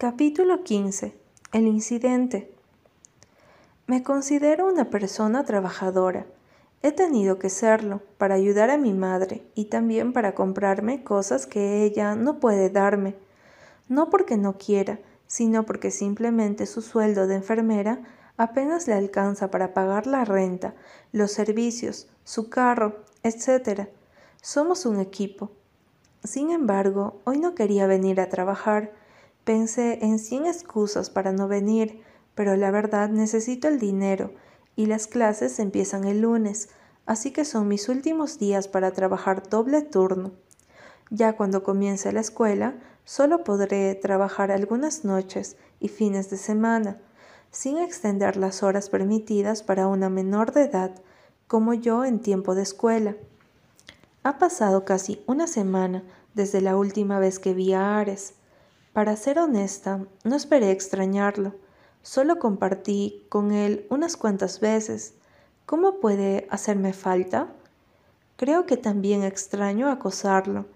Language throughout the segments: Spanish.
Capítulo 15. El incidente. Me considero una persona trabajadora. He tenido que serlo para ayudar a mi madre y también para comprarme cosas que ella no puede darme. No porque no quiera, sino porque simplemente su sueldo de enfermera apenas le alcanza para pagar la renta, los servicios, su carro, etc. Somos un equipo. Sin embargo, hoy no quería venir a trabajar Pensé en cien excusas para no venir, pero la verdad necesito el dinero y las clases empiezan el lunes, así que son mis últimos días para trabajar doble turno. Ya cuando comience la escuela, solo podré trabajar algunas noches y fines de semana, sin extender las horas permitidas para una menor de edad, como yo en tiempo de escuela. Ha pasado casi una semana desde la última vez que vi a Ares. Para ser honesta, no esperé extrañarlo. Solo compartí con él unas cuantas veces. ¿Cómo puede hacerme falta? Creo que también extraño acosarlo.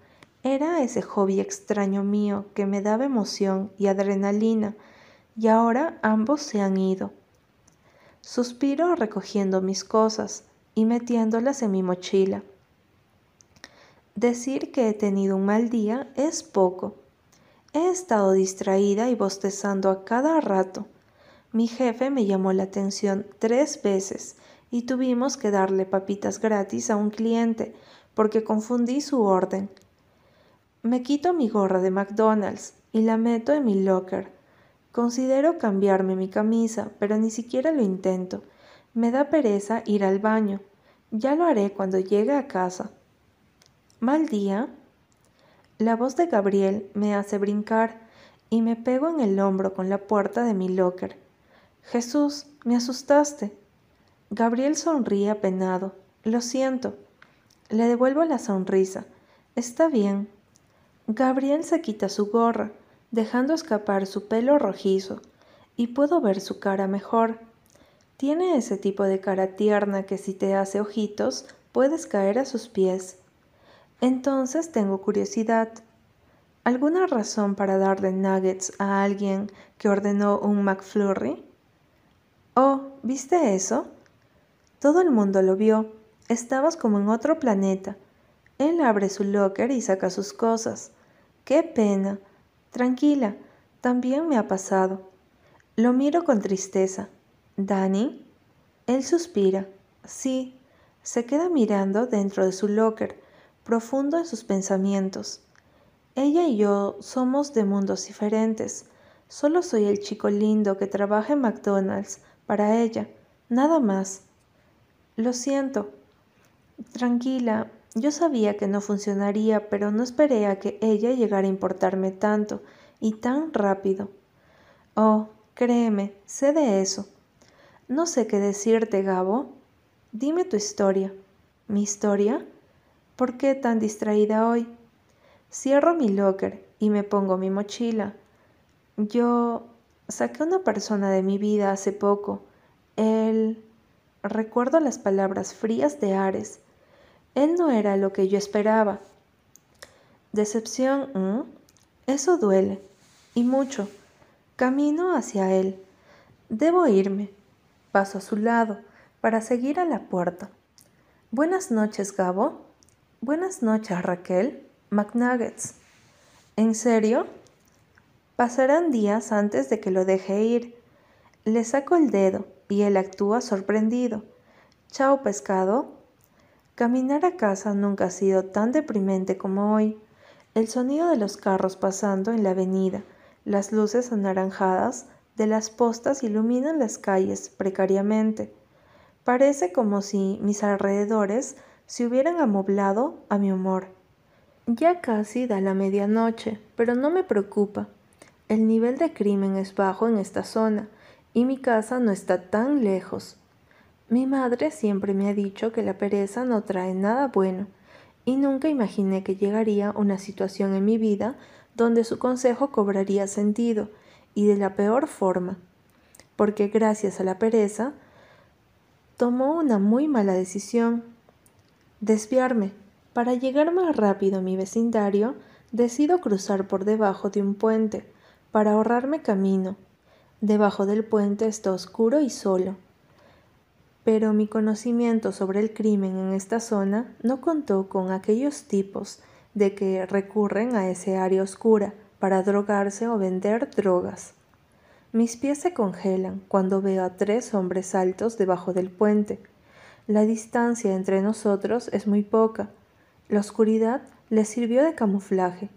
Era ese hobby extraño mío que me daba emoción y adrenalina, y ahora ambos se han ido. Suspiro recogiendo mis cosas y metiéndolas en mi mochila. Decir que he tenido un mal día es poco. He estado distraída y bostezando a cada rato. Mi jefe me llamó la atención tres veces y tuvimos que darle papitas gratis a un cliente porque confundí su orden. Me quito mi gorra de McDonald's y la meto en mi locker. Considero cambiarme mi camisa, pero ni siquiera lo intento. Me da pereza ir al baño. Ya lo haré cuando llegue a casa. Mal día, la voz de Gabriel me hace brincar y me pego en el hombro con la puerta de mi locker. Jesús, me asustaste. Gabriel sonríe apenado. Lo siento. Le devuelvo la sonrisa. Está bien. Gabriel se quita su gorra, dejando escapar su pelo rojizo, y puedo ver su cara mejor. Tiene ese tipo de cara tierna que si te hace ojitos, puedes caer a sus pies. Entonces tengo curiosidad. ¿Alguna razón para darle nuggets a alguien que ordenó un McFlurry? Oh, ¿viste eso? Todo el mundo lo vio. Estabas como en otro planeta. Él abre su locker y saca sus cosas. ¡Qué pena! Tranquila, también me ha pasado. Lo miro con tristeza. ¿Dani? Él suspira. Sí. Se queda mirando dentro de su locker profundo en sus pensamientos. Ella y yo somos de mundos diferentes. Solo soy el chico lindo que trabaja en McDonald's para ella, nada más. Lo siento. Tranquila, yo sabía que no funcionaría, pero no esperé a que ella llegara a importarme tanto y tan rápido. Oh, créeme, sé de eso. No sé qué decirte, Gabo. Dime tu historia. ¿Mi historia? ¿Por qué tan distraída hoy? Cierro mi locker y me pongo mi mochila. Yo saqué una persona de mi vida hace poco. Él... Recuerdo las palabras frías de Ares. Él no era lo que yo esperaba. Decepción, eso duele. Y mucho. Camino hacia él. Debo irme. Paso a su lado para seguir a la puerta. Buenas noches, Gabo. Buenas noches, Raquel. McNuggets. ¿En serio? Pasarán días antes de que lo deje ir. Le saco el dedo y él actúa sorprendido. Chao, pescado. Caminar a casa nunca ha sido tan deprimente como hoy. El sonido de los carros pasando en la avenida, las luces anaranjadas de las postas iluminan las calles precariamente. Parece como si mis alrededores se hubieran amoblado a mi humor. Ya casi da la medianoche, pero no me preocupa. El nivel de crimen es bajo en esta zona y mi casa no está tan lejos. Mi madre siempre me ha dicho que la pereza no trae nada bueno y nunca imaginé que llegaría una situación en mi vida donde su consejo cobraría sentido y de la peor forma, porque gracias a la pereza tomó una muy mala decisión Desviarme. Para llegar más rápido a mi vecindario, decido cruzar por debajo de un puente, para ahorrarme camino. Debajo del puente está oscuro y solo. Pero mi conocimiento sobre el crimen en esta zona no contó con aquellos tipos de que recurren a ese área oscura para drogarse o vender drogas. Mis pies se congelan cuando veo a tres hombres altos debajo del puente. La distancia entre nosotros es muy poca. La oscuridad les sirvió de camuflaje.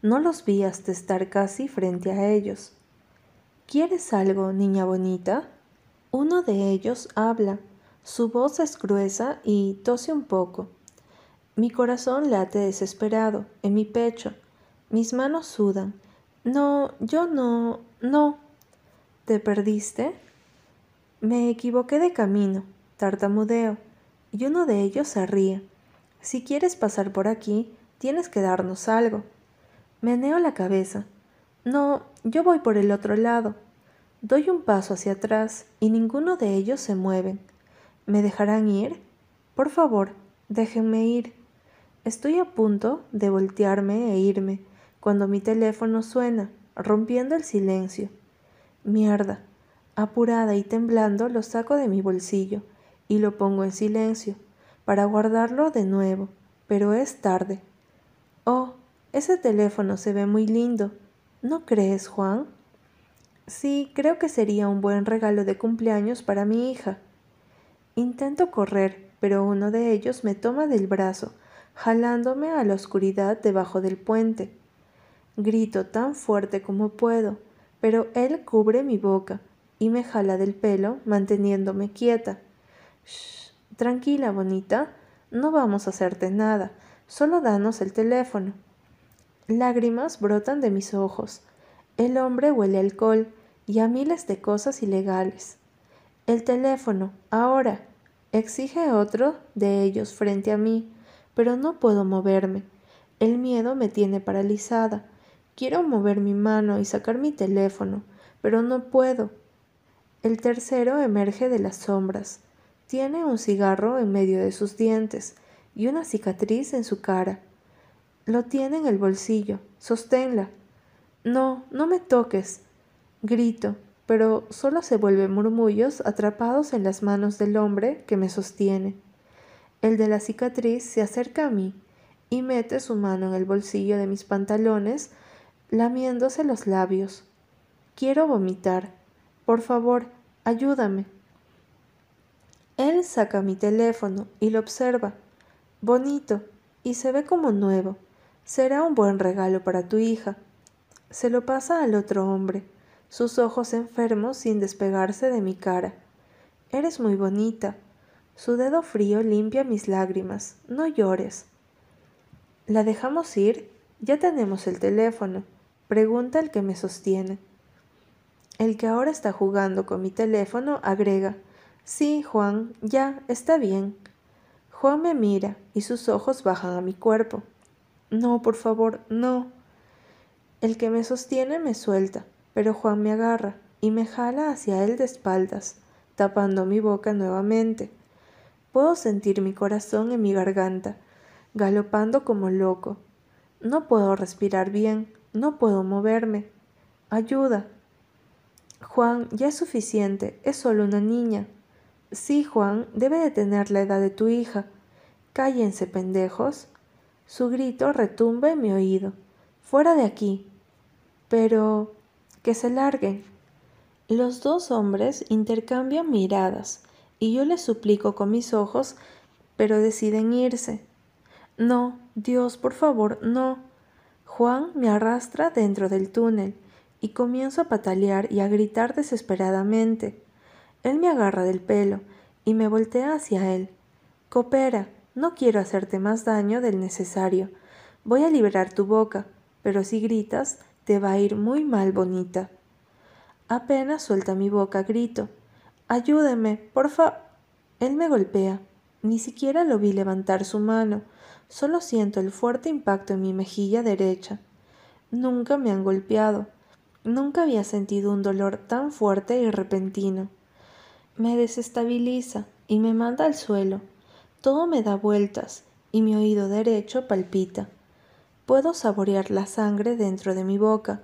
No los vi hasta estar casi frente a ellos. ¿Quieres algo, niña bonita? Uno de ellos habla. Su voz es gruesa y tose un poco. Mi corazón late desesperado en mi pecho. Mis manos sudan. No, yo no, no. ¿Te perdiste? Me equivoqué de camino, tartamudeo, y uno de ellos se ríe. Si quieres pasar por aquí, tienes que darnos algo. Meneo la cabeza. No, yo voy por el otro lado. Doy un paso hacia atrás y ninguno de ellos se mueven. ¿Me dejarán ir? Por favor, déjenme ir. Estoy a punto de voltearme e irme cuando mi teléfono suena, rompiendo el silencio. Mierda. Apurada y temblando lo saco de mi bolsillo y lo pongo en silencio para guardarlo de nuevo, pero es tarde. Oh, ese teléfono se ve muy lindo. ¿No crees, Juan? Sí, creo que sería un buen regalo de cumpleaños para mi hija. Intento correr, pero uno de ellos me toma del brazo jalándome a la oscuridad debajo del puente. Grito tan fuerte como puedo, pero él cubre mi boca y me jala del pelo manteniéndome quieta. Shh, tranquila, bonita, no vamos a hacerte nada, solo danos el teléfono. Lágrimas brotan de mis ojos. El hombre huele alcohol y a miles de cosas ilegales. El teléfono, ahora, exige otro de ellos frente a mí pero no puedo moverme. El miedo me tiene paralizada. Quiero mover mi mano y sacar mi teléfono, pero no puedo. El tercero emerge de las sombras. Tiene un cigarro en medio de sus dientes y una cicatriz en su cara. Lo tiene en el bolsillo. Sosténla. No, no me toques. Grito, pero solo se vuelven murmullos atrapados en las manos del hombre que me sostiene. El de la cicatriz se acerca a mí y mete su mano en el bolsillo de mis pantalones, lamiéndose los labios. Quiero vomitar. Por favor, ayúdame. Él saca mi teléfono y lo observa. Bonito, y se ve como nuevo. Será un buen regalo para tu hija. Se lo pasa al otro hombre, sus ojos enfermos sin despegarse de mi cara. Eres muy bonita. Su dedo frío limpia mis lágrimas. No llores. ¿La dejamos ir? Ya tenemos el teléfono. Pregunta el que me sostiene. El que ahora está jugando con mi teléfono agrega. Sí, Juan, ya, está bien. Juan me mira y sus ojos bajan a mi cuerpo. No, por favor, no. El que me sostiene me suelta, pero Juan me agarra y me jala hacia él de espaldas, tapando mi boca nuevamente. Puedo sentir mi corazón en mi garganta, galopando como loco. No puedo respirar bien, no puedo moverme. Ayuda. Juan, ya es suficiente, es solo una niña. Sí, Juan, debe de tener la edad de tu hija. Cállense, pendejos. Su grito retumba en mi oído. Fuera de aquí. Pero... que se larguen. Los dos hombres intercambian miradas y yo les suplico con mis ojos, pero deciden irse. No, Dios, por favor, no. Juan me arrastra dentro del túnel y comienzo a patalear y a gritar desesperadamente. Él me agarra del pelo y me voltea hacia él. Coopera, no quiero hacerte más daño del necesario. Voy a liberar tu boca, pero si gritas, te va a ir muy mal, bonita. Apenas suelta mi boca, grito. Ayúdeme, porfa. Él me golpea. Ni siquiera lo vi levantar su mano. Solo siento el fuerte impacto en mi mejilla derecha. Nunca me han golpeado. Nunca había sentido un dolor tan fuerte y repentino. Me desestabiliza y me manda al suelo. Todo me da vueltas y mi oído derecho palpita. Puedo saborear la sangre dentro de mi boca.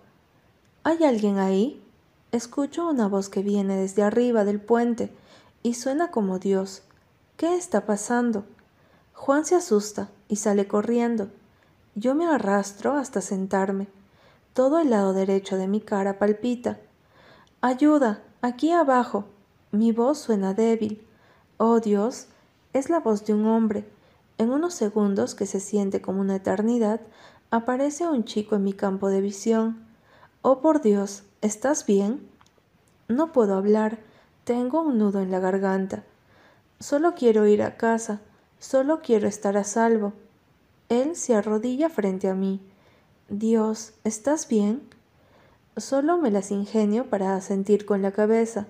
¿Hay alguien ahí? Escucho una voz que viene desde arriba del puente y suena como Dios. ¿Qué está pasando? Juan se asusta y sale corriendo. Yo me arrastro hasta sentarme. Todo el lado derecho de mi cara palpita. Ayuda, aquí abajo. Mi voz suena débil. Oh Dios, es la voz de un hombre. En unos segundos que se siente como una eternidad, aparece un chico en mi campo de visión. Oh por Dios, ¿estás bien? No puedo hablar, tengo un nudo en la garganta. Solo quiero ir a casa, solo quiero estar a salvo. Él se arrodilla frente a mí. Dios, ¿estás bien? Solo me las ingenio para asentir con la cabeza.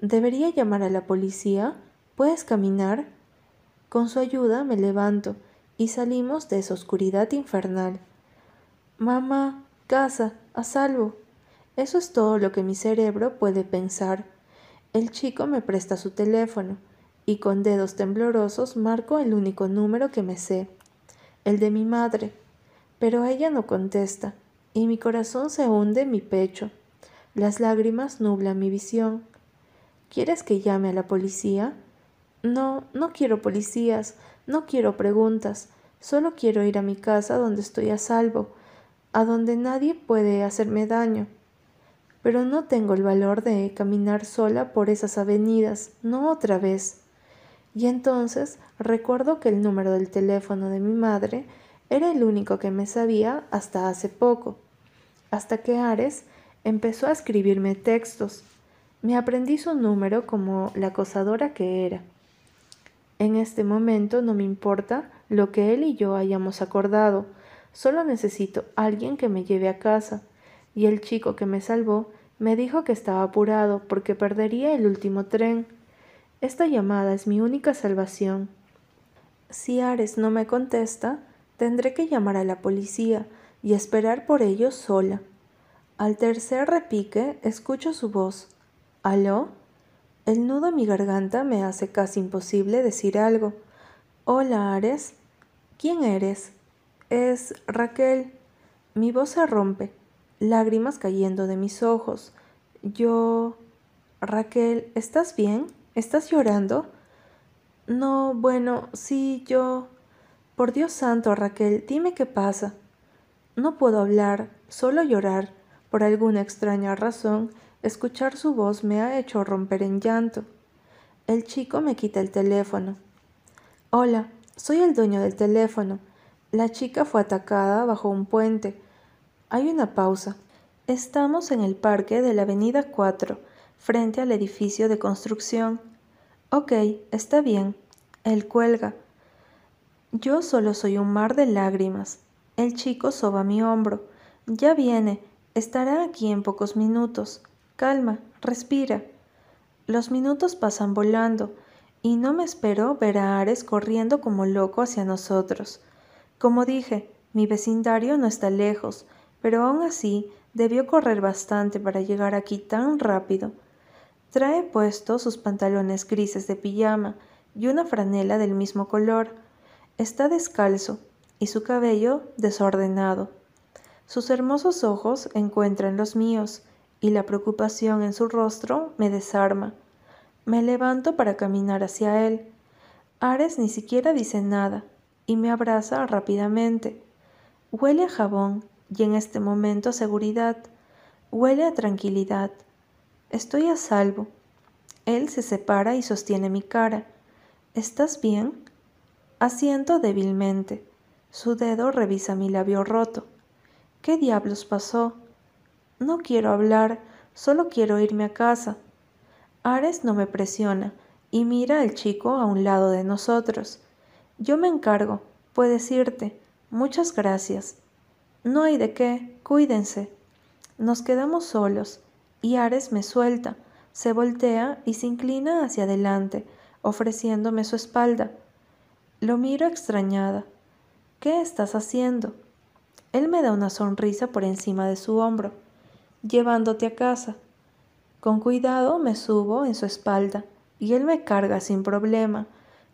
¿Debería llamar a la policía? ¿Puedes caminar? Con su ayuda me levanto y salimos de esa oscuridad infernal. Mamá, casa, a salvo. Eso es todo lo que mi cerebro puede pensar. El chico me presta su teléfono y con dedos temblorosos marco el único número que me sé, el de mi madre. Pero ella no contesta y mi corazón se hunde en mi pecho. Las lágrimas nublan mi visión. ¿Quieres que llame a la policía? No, no quiero policías, no quiero preguntas, solo quiero ir a mi casa donde estoy a salvo, a donde nadie puede hacerme daño. Pero no tengo el valor de caminar sola por esas avenidas, no otra vez. Y entonces recuerdo que el número del teléfono de mi madre era el único que me sabía hasta hace poco, hasta que Ares empezó a escribirme textos. Me aprendí su número como la acosadora que era. En este momento no me importa lo que él y yo hayamos acordado, Solo necesito alguien que me lleve a casa. Y el chico que me salvó me dijo que estaba apurado porque perdería el último tren. Esta llamada es mi única salvación. Si Ares no me contesta, tendré que llamar a la policía y esperar por ellos sola. Al tercer repique escucho su voz. ¿Aló? El nudo en mi garganta me hace casi imposible decir algo. Hola, Ares. ¿Quién eres? Es Raquel. Mi voz se rompe, lágrimas cayendo de mis ojos. Yo... Raquel, ¿estás bien? ¿Estás llorando? No, bueno, sí, yo... Por Dios santo, Raquel, dime qué pasa. No puedo hablar, solo llorar. Por alguna extraña razón, escuchar su voz me ha hecho romper en llanto. El chico me quita el teléfono. Hola, soy el dueño del teléfono. La chica fue atacada bajo un puente. Hay una pausa. Estamos en el parque de la Avenida 4, frente al edificio de construcción. Ok, está bien. Él cuelga. Yo solo soy un mar de lágrimas. El chico soba mi hombro. Ya viene. Estará aquí en pocos minutos. Calma, respira. Los minutos pasan volando, y no me espero ver a Ares corriendo como loco hacia nosotros. Como dije, mi vecindario no está lejos, pero aún así debió correr bastante para llegar aquí tan rápido. Trae puestos sus pantalones grises de pijama y una franela del mismo color. Está descalzo y su cabello desordenado. Sus hermosos ojos encuentran los míos y la preocupación en su rostro me desarma. Me levanto para caminar hacia él. Ares ni siquiera dice nada y me abraza rápidamente. Huele a jabón y en este momento a seguridad. Huele a tranquilidad. Estoy a salvo. Él se separa y sostiene mi cara. ¿Estás bien? Asiento débilmente. Su dedo revisa mi labio roto. ¿Qué diablos pasó? No quiero hablar, solo quiero irme a casa. Ares no me presiona y mira al chico a un lado de nosotros. Yo me encargo, puedes irte. Muchas gracias. No hay de qué, cuídense. Nos quedamos solos, y Ares me suelta, se voltea y se inclina hacia adelante, ofreciéndome su espalda. Lo miro extrañada. ¿Qué estás haciendo? Él me da una sonrisa por encima de su hombro. Llevándote a casa. Con cuidado me subo en su espalda, y él me carga sin problema,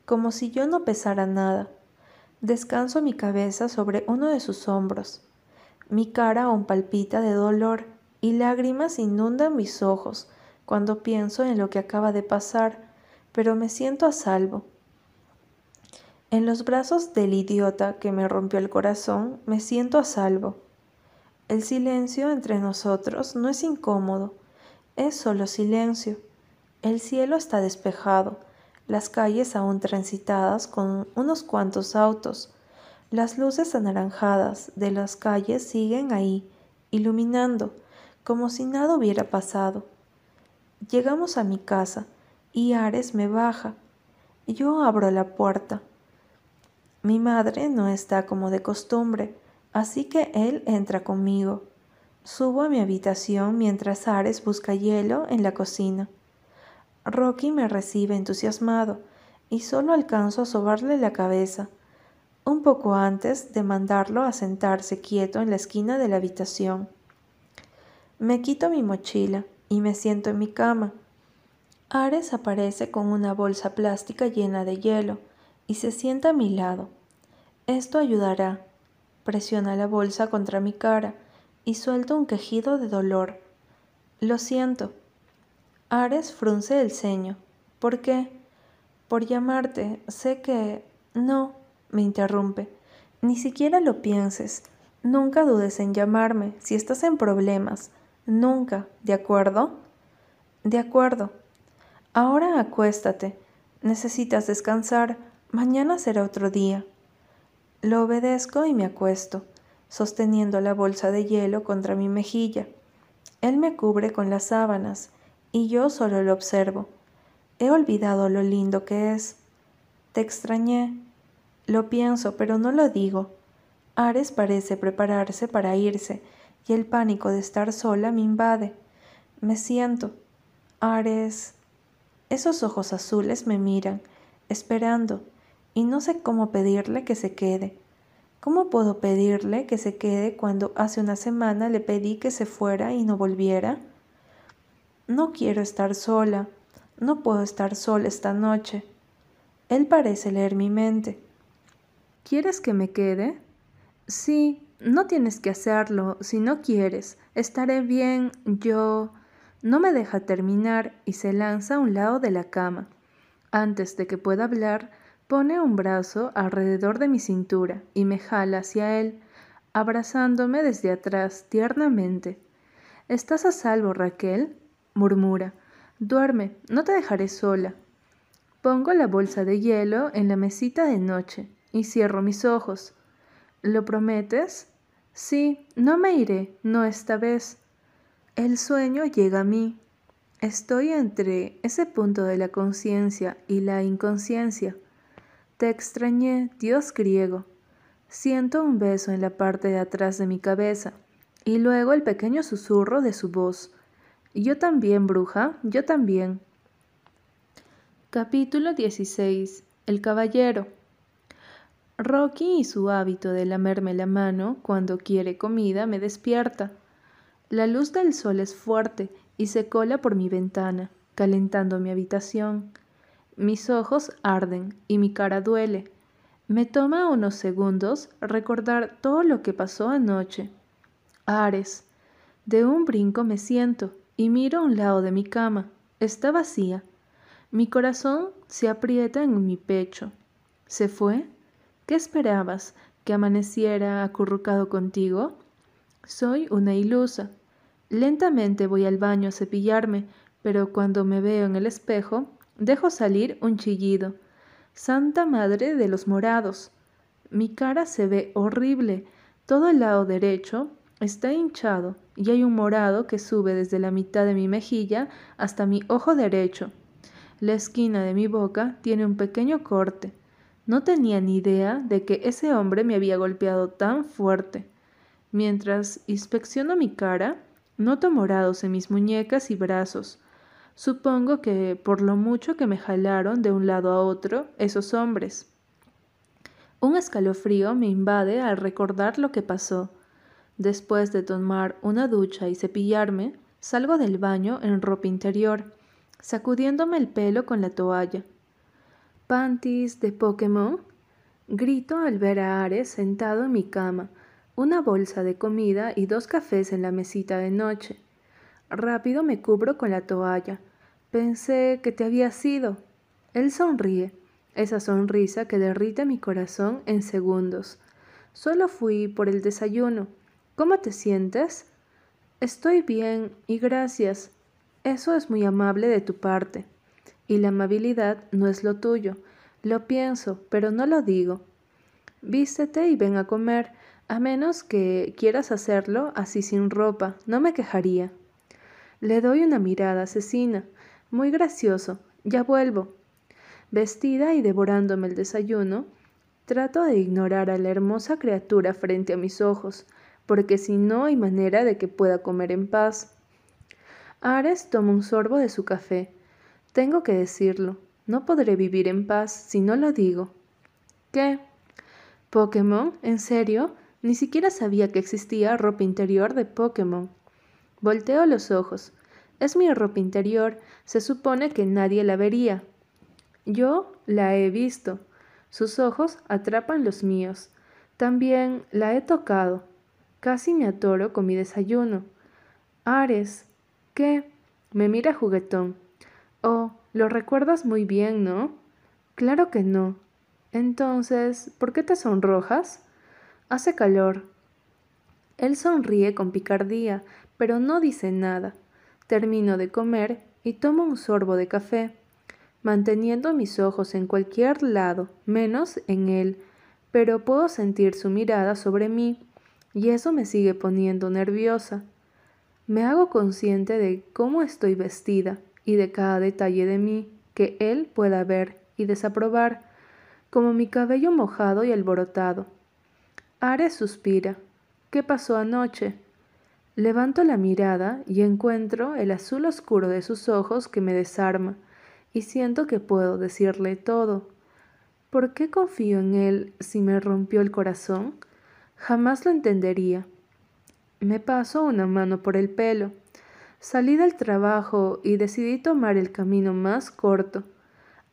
como si yo no pesara nada. Descanso mi cabeza sobre uno de sus hombros. Mi cara aún palpita de dolor y lágrimas inundan mis ojos cuando pienso en lo que acaba de pasar, pero me siento a salvo. En los brazos del idiota que me rompió el corazón, me siento a salvo. El silencio entre nosotros no es incómodo, es solo silencio. El cielo está despejado, las calles aún transitadas con unos cuantos autos. Las luces anaranjadas de las calles siguen ahí, iluminando, como si nada hubiera pasado. Llegamos a mi casa y Ares me baja. Yo abro la puerta. Mi madre no está como de costumbre, así que él entra conmigo. Subo a mi habitación mientras Ares busca hielo en la cocina. Rocky me recibe entusiasmado y solo alcanzo a sobarle la cabeza, un poco antes de mandarlo a sentarse quieto en la esquina de la habitación. Me quito mi mochila y me siento en mi cama. Ares aparece con una bolsa plástica llena de hielo y se sienta a mi lado. Esto ayudará. Presiona la bolsa contra mi cara y suelto un quejido de dolor. Lo siento. Ares frunce el ceño. ¿Por qué? Por llamarte. Sé que... No, me interrumpe. Ni siquiera lo pienses. Nunca dudes en llamarme si estás en problemas. Nunca, ¿de acuerdo? De acuerdo. Ahora acuéstate. Necesitas descansar. Mañana será otro día. Lo obedezco y me acuesto, sosteniendo la bolsa de hielo contra mi mejilla. Él me cubre con las sábanas y yo solo lo observo. He olvidado lo lindo que es. Te extrañé. Lo pienso, pero no lo digo. Ares parece prepararse para irse y el pánico de estar sola me invade. Me siento. Ares. Esos ojos azules me miran, esperando, y no sé cómo pedirle que se quede. ¿Cómo puedo pedirle que se quede cuando hace una semana le pedí que se fuera y no volviera? No quiero estar sola, no puedo estar sola esta noche. Él parece leer mi mente. ¿Quieres que me quede? Sí, no tienes que hacerlo si no quieres. Estaré bien, yo... No me deja terminar y se lanza a un lado de la cama. Antes de que pueda hablar, pone un brazo alrededor de mi cintura y me jala hacia él, abrazándome desde atrás tiernamente. ¿Estás a salvo, Raquel? murmura. Duerme, no te dejaré sola. Pongo la bolsa de hielo en la mesita de noche y cierro mis ojos. ¿Lo prometes? Sí, no me iré, no esta vez. El sueño llega a mí. Estoy entre ese punto de la conciencia y la inconsciencia. Te extrañé, Dios griego. Siento un beso en la parte de atrás de mi cabeza y luego el pequeño susurro de su voz. Yo también, bruja, yo también. Capítulo 16. El caballero. Rocky y su hábito de lamerme la mano cuando quiere comida me despierta. La luz del sol es fuerte y se cola por mi ventana, calentando mi habitación. Mis ojos arden y mi cara duele. Me toma unos segundos recordar todo lo que pasó anoche. Ares. De un brinco me siento y miro a un lado de mi cama. Está vacía. Mi corazón se aprieta en mi pecho. ¿Se fue? ¿Qué esperabas? ¿Que amaneciera acurrucado contigo? Soy una ilusa. Lentamente voy al baño a cepillarme, pero cuando me veo en el espejo, dejo salir un chillido. Santa Madre de los Morados. Mi cara se ve horrible. Todo el lado derecho está hinchado y hay un morado que sube desde la mitad de mi mejilla hasta mi ojo derecho. La esquina de mi boca tiene un pequeño corte. No tenía ni idea de que ese hombre me había golpeado tan fuerte. Mientras inspecciono mi cara, noto morados en mis muñecas y brazos. Supongo que por lo mucho que me jalaron de un lado a otro esos hombres. Un escalofrío me invade al recordar lo que pasó. Después de tomar una ducha y cepillarme, salgo del baño en ropa interior, sacudiéndome el pelo con la toalla panties de Pokémon? Grito al ver a Ares sentado en mi cama, una bolsa de comida y dos cafés en la mesita de noche. Rápido me cubro con la toalla. Pensé que te había sido. Él sonríe, esa sonrisa que derrite mi corazón en segundos. Solo fui por el desayuno. ¿Cómo te sientes? Estoy bien y gracias. Eso es muy amable de tu parte. Y la amabilidad no es lo tuyo. Lo pienso, pero no lo digo. Vístete y ven a comer, a menos que quieras hacerlo así sin ropa, no me quejaría. Le doy una mirada asesina. Muy gracioso. Ya vuelvo. Vestida y devorándome el desayuno, trato de ignorar a la hermosa criatura frente a mis ojos, porque si no hay manera de que pueda comer en paz. Ares toma un sorbo de su café. Tengo que decirlo. No podré vivir en paz si no lo digo. ¿Qué? ¿Pokémon? ¿En serio? Ni siquiera sabía que existía ropa interior de Pokémon. Volteo los ojos. Es mi ropa interior. Se supone que nadie la vería. Yo la he visto. Sus ojos atrapan los míos. También la he tocado. Casi me atoro con mi desayuno. Ares, ¿qué? Me mira juguetón. Oh, lo recuerdas muy bien, ¿no? Claro que no. Entonces, ¿por qué te sonrojas? Hace calor. Él sonríe con picardía, pero no dice nada. Termino de comer y tomo un sorbo de café, manteniendo mis ojos en cualquier lado, menos en él, pero puedo sentir su mirada sobre mí, y eso me sigue poniendo nerviosa. Me hago consciente de cómo estoy vestida y de cada detalle de mí que él pueda ver y desaprobar, como mi cabello mojado y alborotado. Ares suspira. ¿Qué pasó anoche? Levanto la mirada y encuentro el azul oscuro de sus ojos que me desarma, y siento que puedo decirle todo. ¿Por qué confío en él si me rompió el corazón? Jamás lo entendería. Me paso una mano por el pelo. Salí del trabajo y decidí tomar el camino más corto.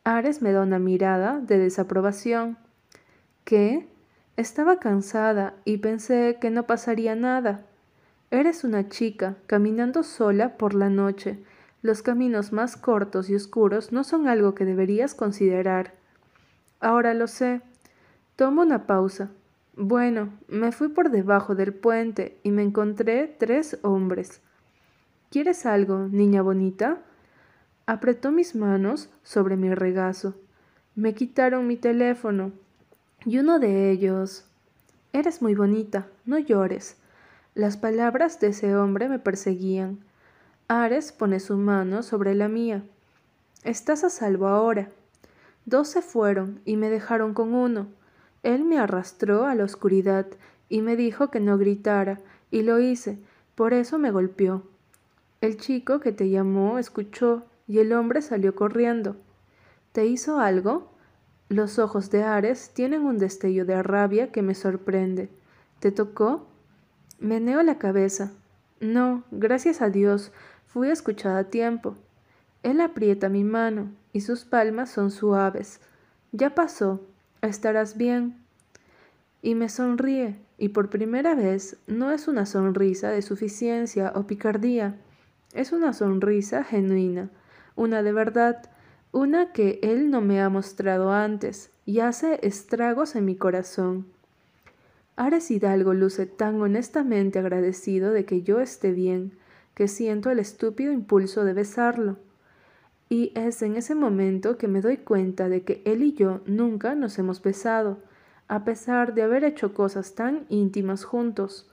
Ares me da una mirada de desaprobación. ¿Qué? Estaba cansada y pensé que no pasaría nada. Eres una chica caminando sola por la noche. Los caminos más cortos y oscuros no son algo que deberías considerar. Ahora lo sé. Tomo una pausa. Bueno, me fui por debajo del puente y me encontré tres hombres. ¿Quieres algo, niña bonita? Apretó mis manos sobre mi regazo. Me quitaron mi teléfono. Y uno de ellos... Eres muy bonita, no llores. Las palabras de ese hombre me perseguían. Ares pone su mano sobre la mía. Estás a salvo ahora. Dos se fueron y me dejaron con uno. Él me arrastró a la oscuridad y me dijo que no gritara, y lo hice, por eso me golpeó. El chico que te llamó escuchó y el hombre salió corriendo. ¿Te hizo algo? Los ojos de Ares tienen un destello de rabia que me sorprende. ¿Te tocó? Meneo la cabeza. No, gracias a Dios, fui escuchada a tiempo. Él aprieta mi mano y sus palmas son suaves. Ya pasó, estarás bien. Y me sonríe, y por primera vez no es una sonrisa de suficiencia o picardía. Es una sonrisa genuina, una de verdad, una que Él no me ha mostrado antes y hace estragos en mi corazón. Ares Hidalgo luce tan honestamente agradecido de que yo esté bien, que siento el estúpido impulso de besarlo. Y es en ese momento que me doy cuenta de que él y yo nunca nos hemos besado, a pesar de haber hecho cosas tan íntimas juntos.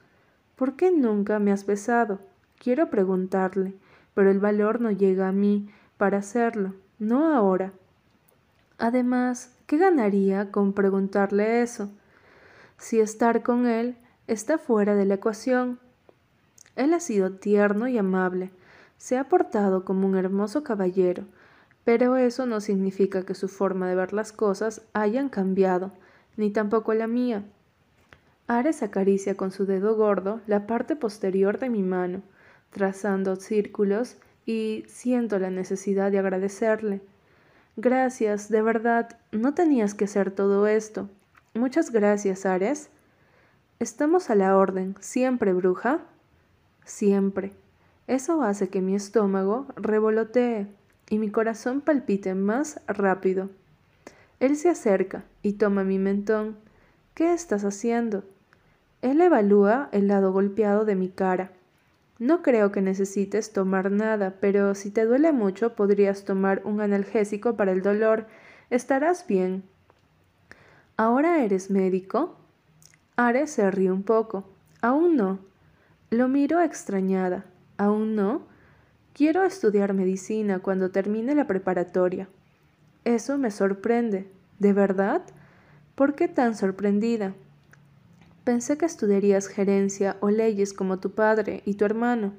¿Por qué nunca me has besado? Quiero preguntarle, pero el valor no llega a mí para hacerlo, no ahora. Además, ¿qué ganaría con preguntarle eso? Si estar con él está fuera de la ecuación. Él ha sido tierno y amable, se ha portado como un hermoso caballero, pero eso no significa que su forma de ver las cosas hayan cambiado, ni tampoco la mía. Ares acaricia con su dedo gordo la parte posterior de mi mano, trazando círculos y siento la necesidad de agradecerle. Gracias, de verdad, no tenías que hacer todo esto. Muchas gracias, Ares. Estamos a la orden, siempre, bruja. Siempre. Eso hace que mi estómago revolotee y mi corazón palpite más rápido. Él se acerca y toma mi mentón. ¿Qué estás haciendo? Él evalúa el lado golpeado de mi cara. No creo que necesites tomar nada, pero si te duele mucho podrías tomar un analgésico para el dolor. Estarás bien. ¿Ahora eres médico? Ares se ríe un poco. Aún no. Lo miro extrañada. ¿Aún no? Quiero estudiar medicina cuando termine la preparatoria. Eso me sorprende. ¿De verdad? ¿Por qué tan sorprendida? Pensé que estudiarías gerencia o leyes como tu padre y tu hermano.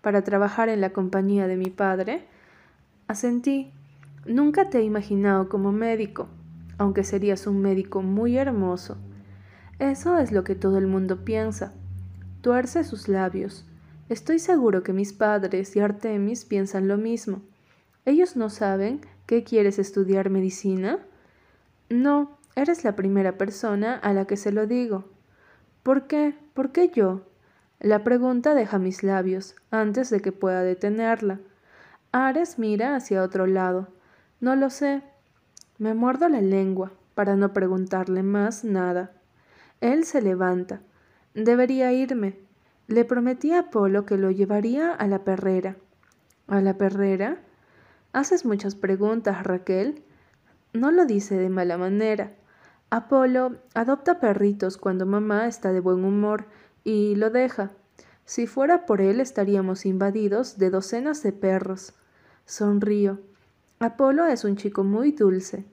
Para trabajar en la compañía de mi padre. Asentí. Nunca te he imaginado como médico aunque serías un médico muy hermoso. Eso es lo que todo el mundo piensa. Tuerce sus labios. Estoy seguro que mis padres y Artemis piensan lo mismo. ¿Ellos no saben que quieres estudiar medicina? No, eres la primera persona a la que se lo digo. ¿Por qué? ¿Por qué yo? La pregunta deja mis labios antes de que pueda detenerla. Ares mira hacia otro lado. No lo sé, me muerdo la lengua para no preguntarle más nada. Él se levanta. Debería irme. Le prometí a Apolo que lo llevaría a la perrera. ¿A la perrera? Haces muchas preguntas, Raquel. No lo dice de mala manera. Apolo adopta perritos cuando mamá está de buen humor y lo deja. Si fuera por él estaríamos invadidos de docenas de perros. Sonrío. Apolo es un chico muy dulce.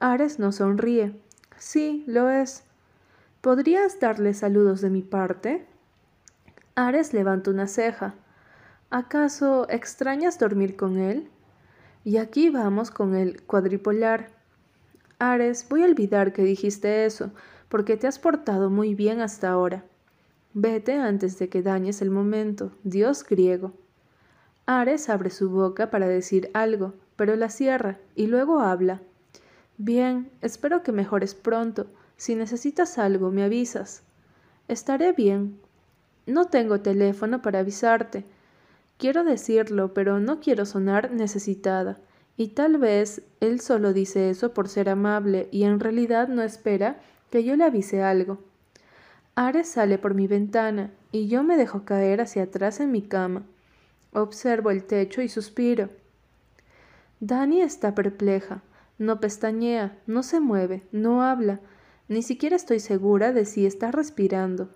Ares no sonríe. Sí, lo es. ¿Podrías darle saludos de mi parte? Ares levanta una ceja. ¿Acaso extrañas dormir con él? Y aquí vamos con el cuadripolar. Ares, voy a olvidar que dijiste eso, porque te has portado muy bien hasta ahora. Vete antes de que dañes el momento, dios griego. Ares abre su boca para decir algo, pero la cierra y luego habla. Bien, espero que mejores pronto. Si necesitas algo, me avisas. Estaré bien. No tengo teléfono para avisarte. Quiero decirlo, pero no quiero sonar necesitada. Y tal vez él solo dice eso por ser amable y en realidad no espera que yo le avise algo. Ares sale por mi ventana y yo me dejo caer hacia atrás en mi cama. Observo el techo y suspiro. Dani está perpleja. No pestañea, no se mueve, no habla. Ni siquiera estoy segura de si está respirando.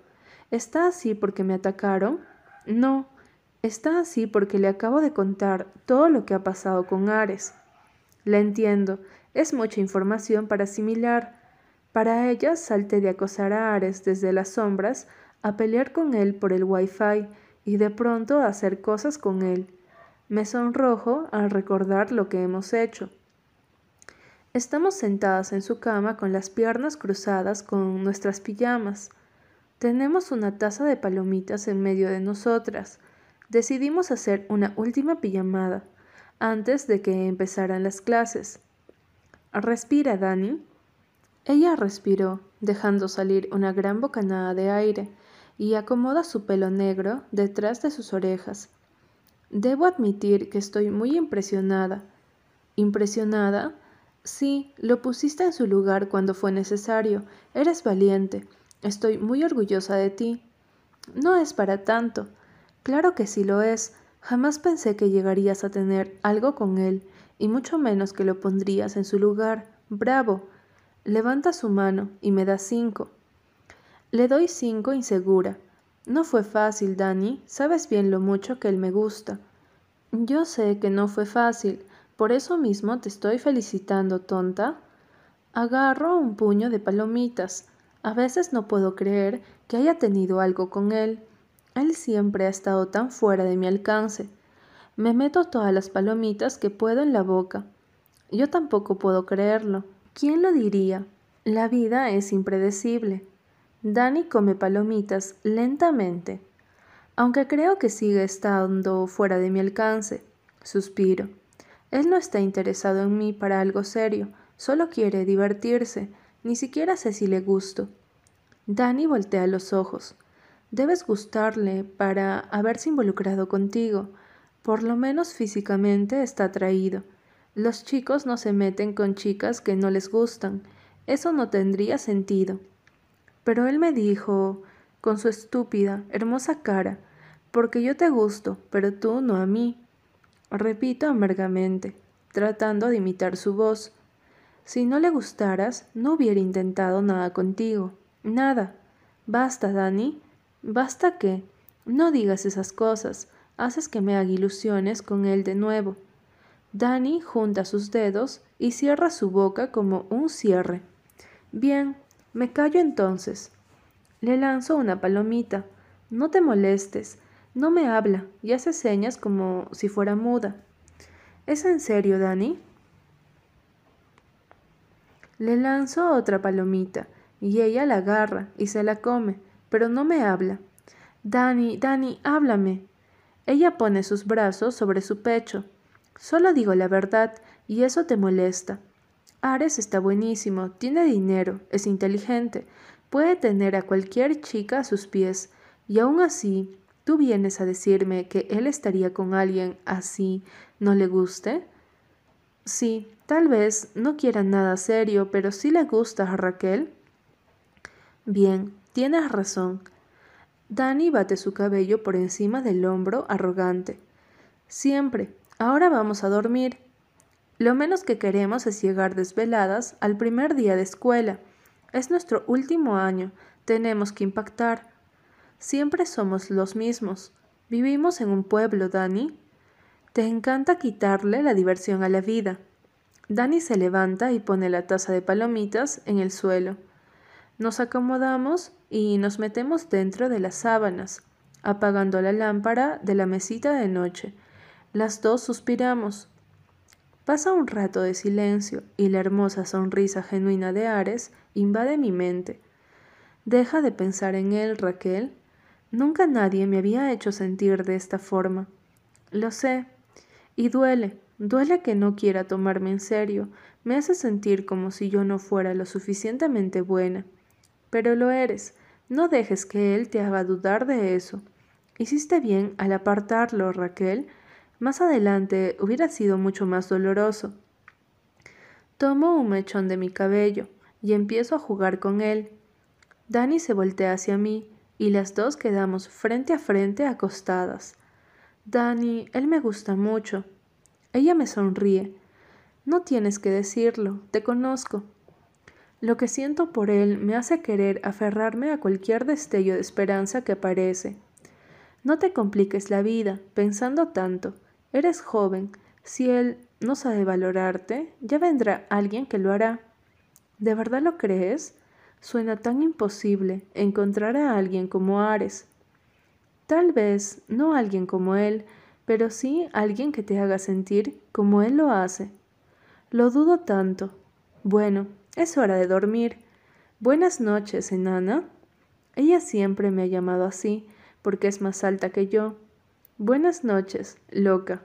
¿Está así porque me atacaron? No, está así porque le acabo de contar todo lo que ha pasado con Ares. La entiendo, es mucha información para asimilar. Para ella salté de acosar a Ares desde las sombras a pelear con él por el wifi y de pronto a hacer cosas con él. Me sonrojo al recordar lo que hemos hecho. Estamos sentadas en su cama con las piernas cruzadas con nuestras pijamas. Tenemos una taza de palomitas en medio de nosotras. Decidimos hacer una última pijamada antes de que empezaran las clases. Respira, Dani. Ella respiró, dejando salir una gran bocanada de aire, y acomoda su pelo negro detrás de sus orejas. Debo admitir que estoy muy impresionada. ¿Impresionada? Sí, lo pusiste en su lugar cuando fue necesario. Eres valiente. Estoy muy orgullosa de ti. No es para tanto. Claro que sí lo es. Jamás pensé que llegarías a tener algo con él, y mucho menos que lo pondrías en su lugar. Bravo. Levanta su mano y me da cinco. Le doy cinco insegura. No fue fácil, Dani. Sabes bien lo mucho que él me gusta. Yo sé que no fue fácil. Por eso mismo te estoy felicitando, tonta. Agarro un puño de palomitas. A veces no puedo creer que haya tenido algo con él. Él siempre ha estado tan fuera de mi alcance. Me meto todas las palomitas que puedo en la boca. Yo tampoco puedo creerlo. ¿Quién lo diría? La vida es impredecible. Dani come palomitas lentamente, aunque creo que sigue estando fuera de mi alcance. Suspiro. Él no está interesado en mí para algo serio, solo quiere divertirse, ni siquiera sé si le gusto. Dani voltea los ojos. Debes gustarle para haberse involucrado contigo. Por lo menos físicamente está atraído. Los chicos no se meten con chicas que no les gustan. Eso no tendría sentido. Pero él me dijo, con su estúpida, hermosa cara, porque yo te gusto, pero tú no a mí. Repito amargamente, tratando de imitar su voz. Si no le gustaras, no hubiera intentado nada contigo. Nada. Basta, Dani. Basta que. No digas esas cosas. Haces que me haga ilusiones con él de nuevo. Dani junta sus dedos y cierra su boca como un cierre. Bien, me callo entonces. Le lanzo una palomita. No te molestes. No me habla y hace señas como si fuera muda. ¿Es en serio, Dani? Le lanzo otra palomita y ella la agarra y se la come, pero no me habla. Dani, Dani, háblame. Ella pone sus brazos sobre su pecho. Solo digo la verdad y eso te molesta. Ares está buenísimo, tiene dinero, es inteligente, puede tener a cualquier chica a sus pies, y aún así ¿Tú vienes a decirme que él estaría con alguien así no le guste? Sí, tal vez no quiera nada serio, pero sí le gusta a Raquel. Bien, tienes razón. Dani bate su cabello por encima del hombro arrogante. Siempre. Ahora vamos a dormir. Lo menos que queremos es llegar desveladas al primer día de escuela. Es nuestro último año. Tenemos que impactar. Siempre somos los mismos. Vivimos en un pueblo, Dani. Te encanta quitarle la diversión a la vida. Dani se levanta y pone la taza de palomitas en el suelo. Nos acomodamos y nos metemos dentro de las sábanas, apagando la lámpara de la mesita de noche. Las dos suspiramos. Pasa un rato de silencio y la hermosa sonrisa genuina de Ares invade mi mente. Deja de pensar en él, Raquel, Nunca nadie me había hecho sentir de esta forma. Lo sé. Y duele, duele que no quiera tomarme en serio, me hace sentir como si yo no fuera lo suficientemente buena. Pero lo eres, no dejes que él te haga dudar de eso. Hiciste bien al apartarlo, Raquel. Más adelante hubiera sido mucho más doloroso. Tomo un mechón de mi cabello y empiezo a jugar con él. Dani se voltea hacia mí y las dos quedamos frente a frente acostadas. Dani, él me gusta mucho. Ella me sonríe. No tienes que decirlo, te conozco. Lo que siento por él me hace querer aferrarme a cualquier destello de esperanza que aparece. No te compliques la vida pensando tanto. Eres joven. Si él no sabe valorarte, ya vendrá alguien que lo hará. ¿De verdad lo crees? Suena tan imposible encontrar a alguien como Ares. Tal vez no alguien como él, pero sí alguien que te haga sentir como él lo hace. Lo dudo tanto. Bueno, es hora de dormir. Buenas noches, enana. Ella siempre me ha llamado así, porque es más alta que yo. Buenas noches, loca.